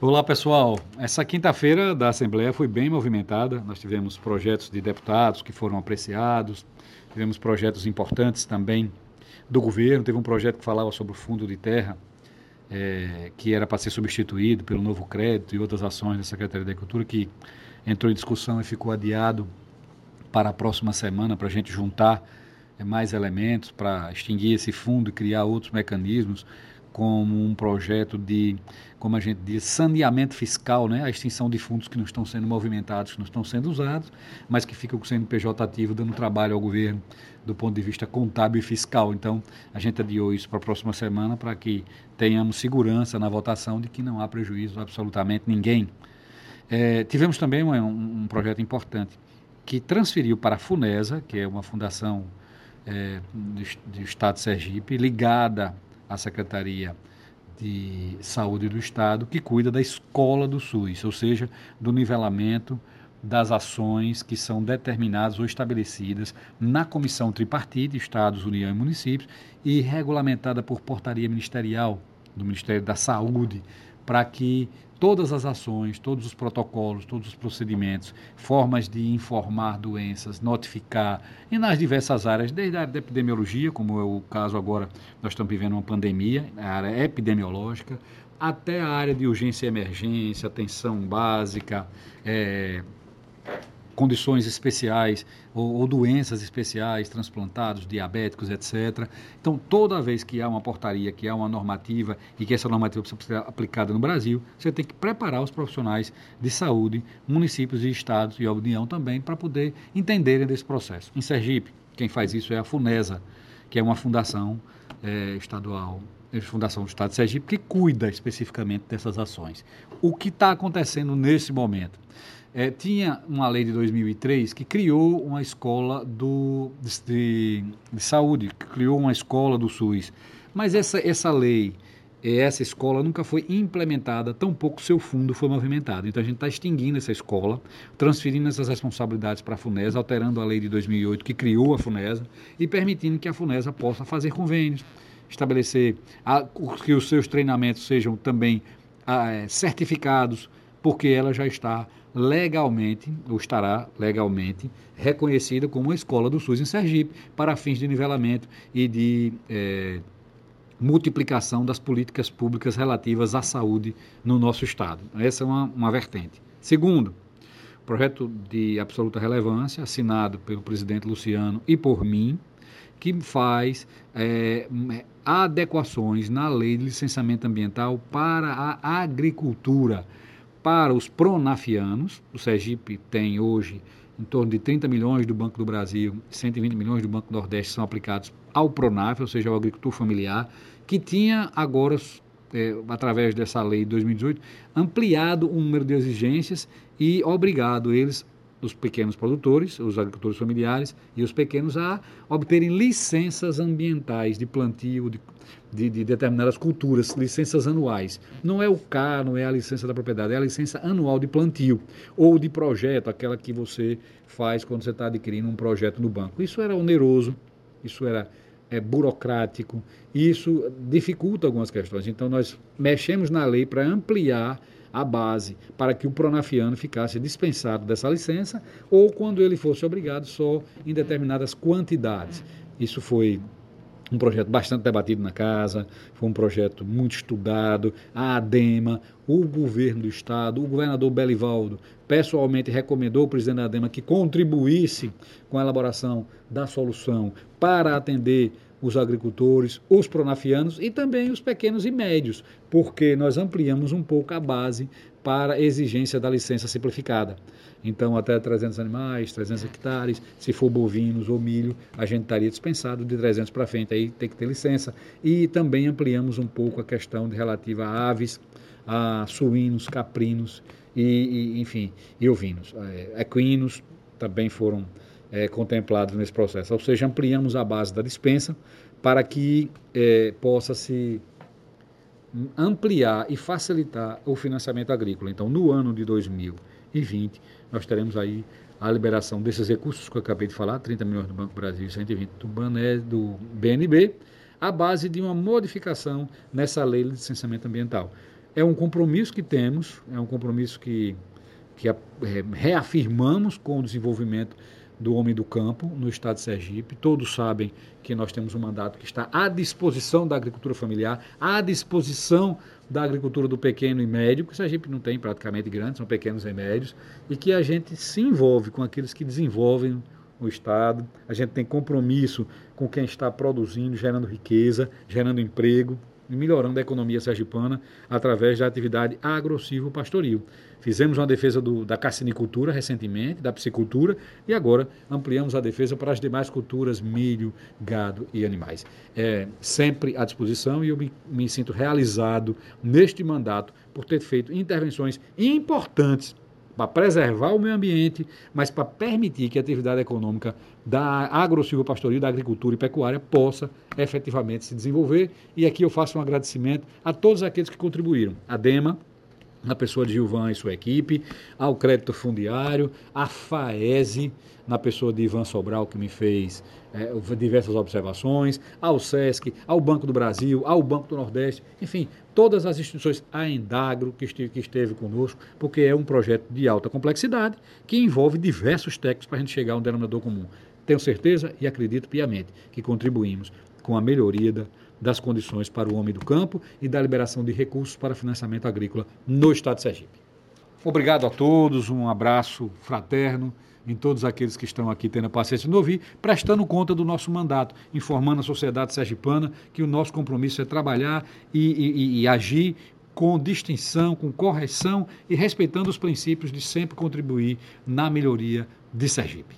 Olá pessoal, essa quinta-feira da Assembleia foi bem movimentada. Nós tivemos projetos de deputados que foram apreciados, tivemos projetos importantes também do governo. Teve um projeto que falava sobre o fundo de terra, é, que era para ser substituído pelo novo crédito e outras ações da Secretaria da Agricultura, que entrou em discussão e ficou adiado para a próxima semana para a gente juntar é, mais elementos para extinguir esse fundo e criar outros mecanismos como um projeto de, como a gente diz, saneamento fiscal, né? a extinção de fundos que não estão sendo movimentados, que não estão sendo usados, mas que ficam com o CNPJ ativo, dando trabalho ao governo do ponto de vista contábil e fiscal. Então, a gente adiou isso para a próxima semana para que tenhamos segurança na votação de que não há prejuízo a absolutamente ninguém. É, tivemos também um, um, projeto importante que transferiu para a FUNESA, que é uma fundação é, do, do Estado de Sergipe, ligada a Secretaria de Saúde do Estado, que cuida da escola do SUS, ou seja, do nivelamento das ações que são determinadas ou estabelecidas na Comissão Tripartite, Estados, União e Municípios, e regulamentada por portaria ministerial do Ministério da Saúde, para que todas as ações, todos os protocolos, todos os procedimentos, formas de informar doenças, notificar, e nas diversas áreas, desde a área da epidemiologia, como é o caso agora, nós estamos vivendo uma pandemia, a área epidemiológica, até a área de urgência e emergência, atenção básica, é, condições especiais ou, ou, doenças especiais, transplantados, diabéticos, etc. Então, toda vez que há uma portaria, que há uma normativa e que essa normativa precisa ser aplicada no Brasil, você tem que preparar os profissionais de saúde, municípios e estados e a União também, para poder entenderem desse processo. Em Sergipe, quem faz isso é a FUNESA, que é uma fundação é, estadual Fundação do Estado de Sergipe, que cuida especificamente dessas ações. O que está acontecendo nesse momento? É, tinha uma lei de 2003 que criou uma escola do, de, de, saúde, que criou uma escola do SUS. Mas essa, essa lei, essa escola nunca foi implementada, tampouco seu fundo foi movimentado. Então a gente está extinguindo essa escola, transferindo essas responsabilidades para a FUNESA, alterando a lei de 2008 que criou a FUNESA e permitindo que a FUNESA possa fazer convênios, estabelecer a, que os seus treinamentos sejam também a, é, certificados, porque ela já está legalmente, ou estará legalmente, reconhecida como uma escola do SUS em Sergipe, para fins de nivelamento e de é, multiplicação das políticas públicas relativas à saúde no nosso Estado. Essa é uma, uma vertente. Segundo, projeto de absoluta relevância, assinado pelo presidente Luciano e por mim, que faz é, adequações na lei de licenciamento ambiental para a agricultura para os pronafianos. O Sergipe tem hoje em torno de 30 milhões do Banco do Brasil, 120 milhões do Banco Nordeste são aplicados ao Pronaf, ou seja, ao agricultor familiar, que tinha agora, é, através dessa lei de 2018, ampliado o número de exigências e obrigado eles os pequenos produtores, os agricultores familiares e os pequenos a obterem licenças ambientais de plantio de, de, de, determinadas culturas, licenças anuais. Não é o K, não é a licença da propriedade, é a licença anual de plantio ou de projeto, aquela que você faz quando você está adquirindo um projeto no banco. Isso era oneroso, isso era é, burocrático, e isso dificulta algumas questões. Então, nós mexemos na lei para ampliar a base para que o pronafiano ficasse dispensado dessa licença ou quando ele fosse obrigado só em determinadas quantidades. Isso foi um projeto bastante debatido na casa, foi um projeto muito estudado. A ADEMA, o governo do estado, o governador Belivaldo, pessoalmente recomendou ao presidente da ADEMA que contribuísse com a elaboração da solução para atender os agricultores, os pronafianos e também os pequenos e médios, porque nós ampliamos um pouco a base para a exigência da licença simplificada. Então, até 300 animais, 300 hectares, se for bovinos ou milho, a gente estaria dispensado de 300 para frente, aí tem que ter licença. E também ampliamos um pouco a questão de relativa a aves, a suínos, caprinos e, e enfim, e ovinos. É, equinos também foram é, contemplados nesse processo. Ou seja, ampliamos a base da dispensa para que é, possa se ampliar e facilitar o financiamento agrícola. Então, no ano de 2020, nós teremos aí a liberação desses recursos que eu acabei de falar, 30 milhões do Banco Brasil e 120 do, BNB, à base de uma modificação nessa lei de licenciamento ambiental. é um compromisso que temos, é um compromisso que, que é, reafirmamos com o desenvolvimento do homem do campo no estado de Sergipe. Todos sabem que nós temos um mandato que está à disposição da agricultura familiar, à disposição da agricultura do pequeno e médio, que Sergipe não tem praticamente grandes, são pequenos e médios, e que a gente se envolve com aqueles que desenvolvem o Estado, a gente tem compromisso com quem está produzindo, gerando riqueza, gerando emprego melhorando a economia sergipana através da atividade agro-silvo-pastoril. Fizemos uma defesa do, da carcinicultura recentemente, da piscicultura, e agora ampliamos a defesa para as demais culturas, milho, gado e animais. É sempre à disposição e eu me, me sinto realizado neste mandato por ter feito intervenções importantes para preservar o meio ambiente, mas para permitir que a atividade econômica da agro-silvopastoril, da agricultura e pecuária possa efetivamente se desenvolver. E aqui eu faço um agradecimento a todos aqueles que contribuíram. A DEMA, na pessoa de Gilvan e sua equipe, ao Crédito Fundiário, a FAESE, na pessoa de Ivan Sobral, que me fez é, diversas observações, ao SESC, ao Banco do Brasil, ao Banco do Nordeste, enfim, todas as instituições, a Endagro, que esteve, que esteve conosco, porque é um projeto de alta complexidade que envolve diversos técnicos para a gente chegar a um denominador comum. Tenho certeza e acredito piamente que contribuímos com a melhoria da, das condições para o homem do campo e da liberação de recursos para financiamento agrícola no estado de Sergipe. Obrigado a todos, um abraço fraterno em todos aqueles que estão aqui tendo a paciência de ouvir, prestando conta do nosso mandato, informando a sociedade sergipana que o nosso compromisso é trabalhar e, e, e agir com distinção, com correção e respeitando os princípios de sempre contribuir na melhoria de Sergipe.